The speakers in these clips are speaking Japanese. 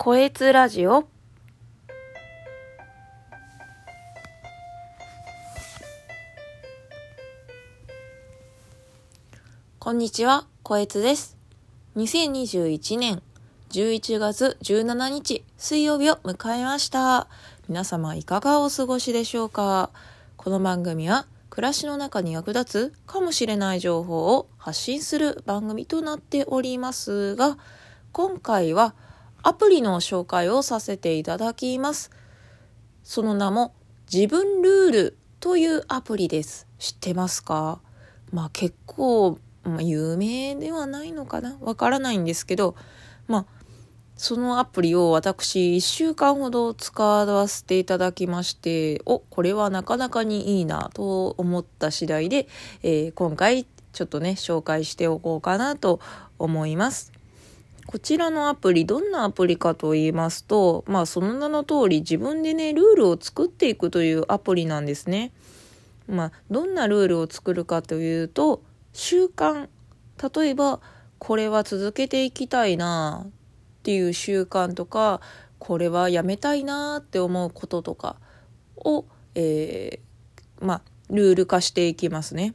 こえつラジオこんにちは、こえつです。2021年11月17日水曜日を迎えました。皆様いかがお過ごしでしょうか？この番組は暮らしの中に役立つかもしれない情報を発信する番組となっておりますが、今回はアプリの紹介をさせていただきます。その名も自分ルールというアプリです。知ってますか？まあ結構、まあ、有名ではないのかな？わからないんですけど、まあそのアプリを私1週間ほど使わせていただきまして、お、これはなかなかにいいなと思った次第で、えー今回ちょっとね、紹介しておこうかなと思います。こちらのアプリ、どんなアプリかと言いますと、まあその名の通り自分でね、ルールを作っていくというアプリなんですね。まあどんなルールを作るかというと、習慣。例えば、これは続けていきたいなっていう習慣とか、これはやめたいなって思うこととかを、えーまあルール化していきますね。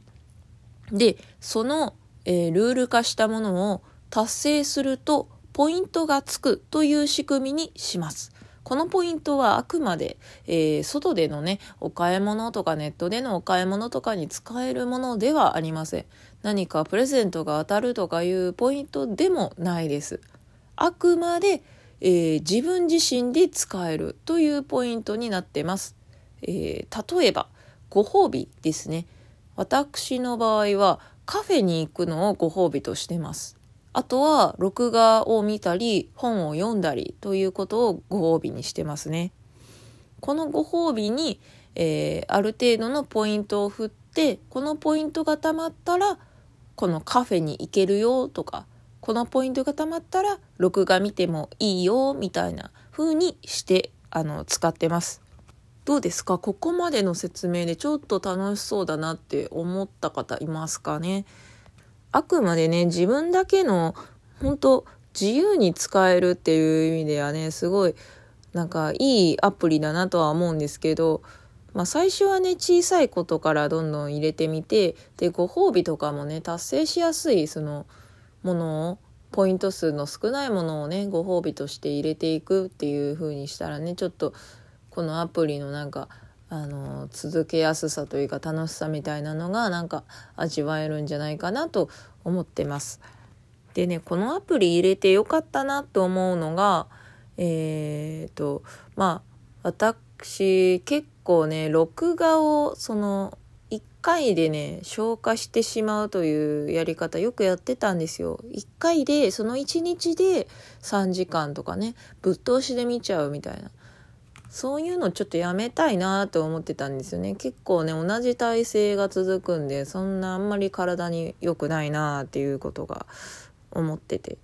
で、その、えールール化したものを達成するとポイントがつくという仕組みにします。このポイントはあくまで、えー外でのね、お買い物とかネットでのお買い物とかに使えるものではありません。何かプレゼントが当たるとかいうポイントでもないです。あくまで、えー自分自身で使えるというポイントになってます。えー例えば、ご褒美ですね。私の場合はカフェに行くのをご褒美としてます。あとは録画を見たり本を読んだりということをご褒美にしてますね。このご褒美に、えーある程度のポイントを振ってこのポイントがたまったらこのカフェに行けるよとかこのポイントがたまったら録画見てもいいよみたいな風にしてあの使ってます。どうですか？ここまでの説明でちょっと楽しそうだなって思った方いますかね？あくまでね自分だけの本当自由に使えるっていう意味ではねすごいなんかいいアプリだなとは思うんですけどまあ最初はね小さいことからどんどん入れてみてでご褒美とかもね達成しやすいそのものをポイント数の少ないものをねご褒美として入れていくっていう風にしたらねちょっとこのアプリのなんかあの続けやすさというか楽しさみたいなのがなんか味わえるんじゃないかなと思ってます。でねこのアプリ入れてよかったなと思うのがえー、とまあ私結構ね録画をその1回でね消化してしまうというやり方よくやってたんですよ。1回でその1日で3時間とかねぶっ通しで見ちゃうみたいな。そういうのちょっとやめたいなと思ってたんですよね。結構ね、同じ体勢が続くんで、そんなあんまり体に良くないなっていうことが思ってて。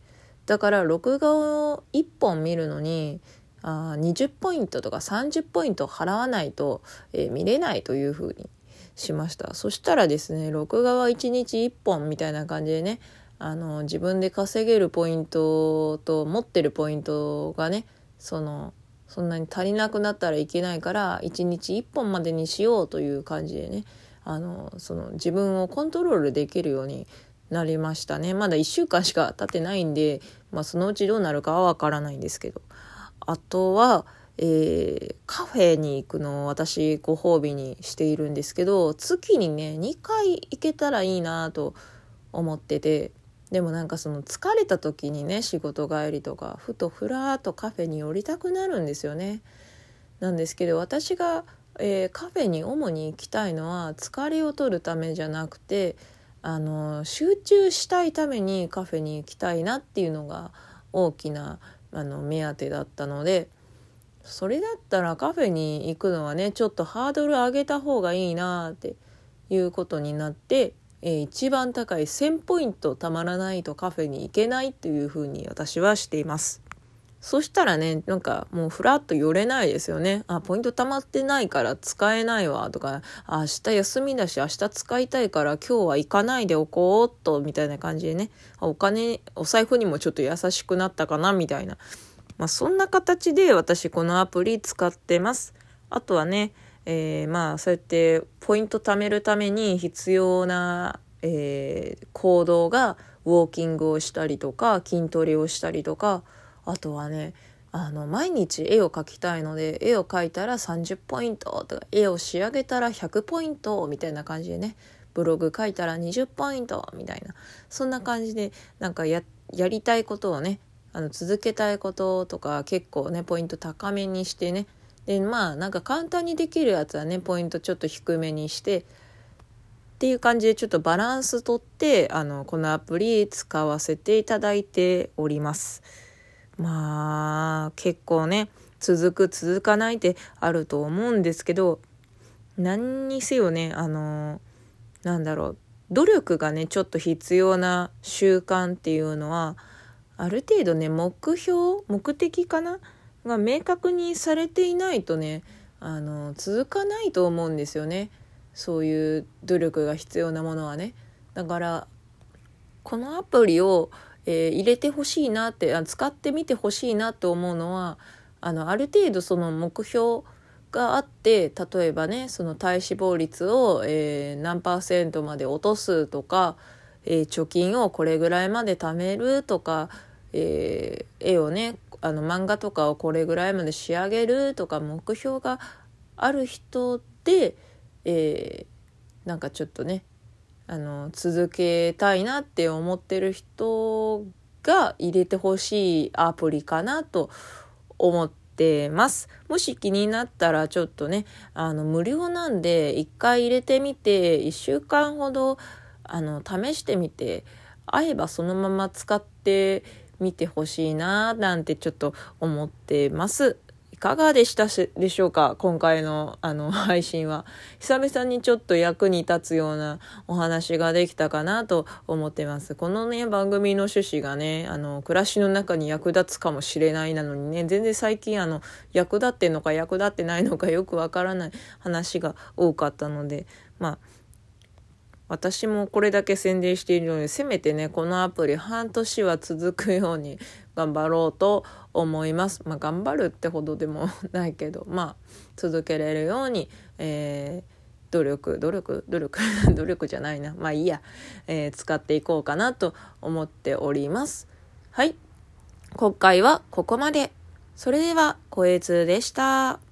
だから、録画を1本見るのに、あ20ポイントとか30ポイント払わないと、えー見れないというふうにしました。そしたらですね、録画は1日1本みたいな感じでね、あの、自分で稼げるポイントと持ってるポイントがね、その、そんなに足りなくなったらいけないから1日1本までにしようという感じでねあのその自分をコントロールできるようになりましたね。まだ1週間しか経ってないんで、まあ、そのうちどうなるかはわからないんですけど。あとは、えーカフェに行くのを私ご褒美にしているんですけど月にね2回行けたらいいなと思っててでもなんかその疲れた時にね仕事帰りとかふとふらーっとカフェに寄りたくなるんですよね。なんですけど私が、えーカフェに主に行きたいのは疲れを取るためじゃなくてあの集中したいためにカフェに行きたいなっていうのが大きなあの目当てだったのでそれだったらカフェに行くのはねちょっとハードル上げた方がいいなっていうことになって、えー一番高い1,000ポイントたまらないとカフェに行けないっていうふうに私はしています。そしたらね、なんかもうフラッと寄れないですよね。あ、ポイント溜まってないから使えないわとか、明日休みだし明日使いたいから今日は行かないでおこうっとみたいな感じでね、お金、お財布にもちょっと優しくなったかなみたいな。まあ、そんな形で私このアプリ使ってます。あとはね、えー、まあそうやってポイント貯めるために必要な、えー、行動がウォーキングをしたりとか筋トレをしたりとかあとはねあの毎日絵を描きたいので絵を描いたら30ポイントとか絵を仕上げたら100ポイントみたいな感じでねブログ書いたら20ポイントみたいなそんな感じでなんかややりたいことをねあの続けたいこととか結構ねポイント高めにしてねでまあなんか簡単にできるやつはねポイントちょっと低めにしてっていう感じでちょっとバランスとってあのこのアプリ使わせていただいております。まあ結構ね続く続かないってあると思うんですけど何にせよねあのなんだろう努力がねちょっと必要な習慣っていうのはある程度ね目標目的かなが明確にされていないとねあの続かないと思うんですよね。そういう努力が必要なものはね。だからこのアプリをえー、入れてほしいなって使ってみてほしいなと思うのはあのある程度その目標があって例えばねその体脂肪率を、えー、何パーセントまで落とすとか、えー、貯金をこれぐらいまで貯めるとか、えー、絵をねあの漫画とかをこれぐらいまで仕上げるとか目標がある人で、えー、なんかちょっとねあの続けたいなって思ってる人が入れてほしいアプリかなと思ってます。もし気になったらちょっとね、あの無料なんで一回入れてみて1週間ほどあの試してみて合えばそのまま使ってみてほしいななんてちょっと思ってます。いかがでしたでしょうか？今回のあの配信は。久々にちょっと役に立つようなお話ができたかなと思ってます。このね、番組の趣旨がね、あの、暮らしの中に役立つかもしれないなのにね、全然最近あの、役立ってんのか役立ってないのかよくわからない話が多かったので、まあ、私もこれだけ宣伝しているので、せめてね、このアプリ半年は続くように頑張ろうと思います。まあ、頑張るってほどでもないけど、まあ、続けられるように、えー、努力、努力、努力、努力じゃないな。まあいいや、えー、使っていこうかなと思っております。はい。今回はここまで。それでは、こえつでした。